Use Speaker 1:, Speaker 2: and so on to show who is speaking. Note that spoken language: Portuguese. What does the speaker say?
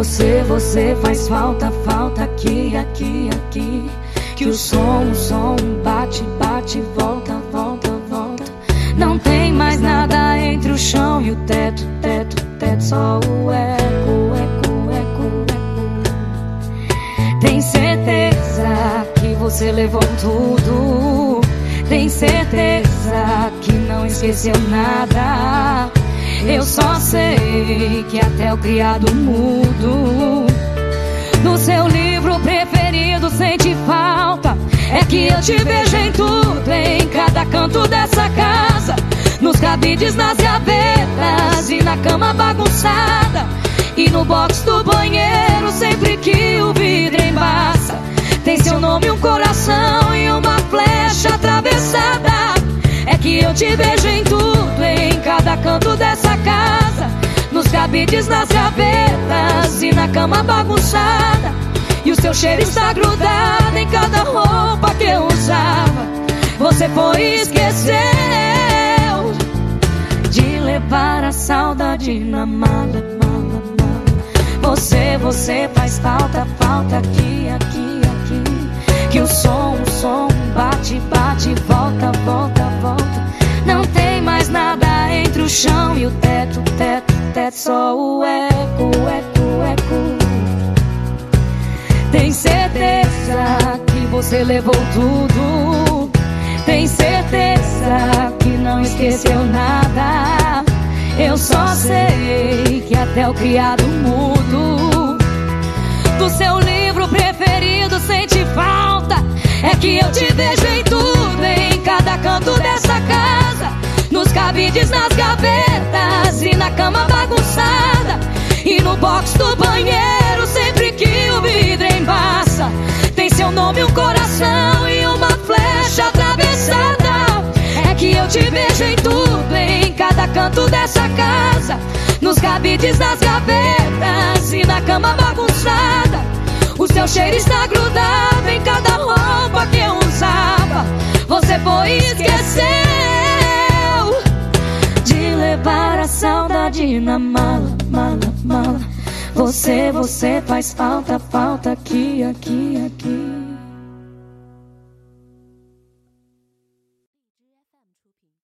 Speaker 1: Você, você faz falta, falta aqui, aqui, aqui. Que o som, o som bate, bate, volta, volta, volta. Não tem mais nada entre o chão e o teto, teto, teto, só o eco, eco, eco, eco. Tem certeza que você levou tudo? Tem certeza que não esqueceu nada? Sei que até o criado mudo no seu livro preferido sente falta. É que eu te vejo em tudo, em cada canto dessa casa, nos cabides, nas gavetas e na cama bagunçada. E no box do banheiro, sempre que o vidro embaça, tem seu nome, um coração e uma flecha atravessada. É que eu te vejo cabides, nas gavetas e na cama bagunçada. E o seu cheiro está grudado em cada roupa que eu usava. Você foi e esqueceu de levar a saudade na mala, mala, mala. Você, você faz falta, falta aqui, teto, só o eco, eco, eco. Tem certeza que você levou tudo? Tem certeza que não esqueceu nada? Eu só sei que até o criado mudo do seu livro preferido sente falta. É que eu te vejo em tudo, em cada canto dessa casa, nos cabides, nas gavetas e na cama bagunçada e no box do banheiro sempre que o vidro embaça tem seu nome, um coração e uma flecha atravessada. É que eu te vejo em tudo, em cada canto dessa casa, nos cabides, nas gavetas e na cama bagunçada. O seu cheiro está grudado em cada na mala, mala, mala. Você, você faz falta, falta aqui, aqui, aqui.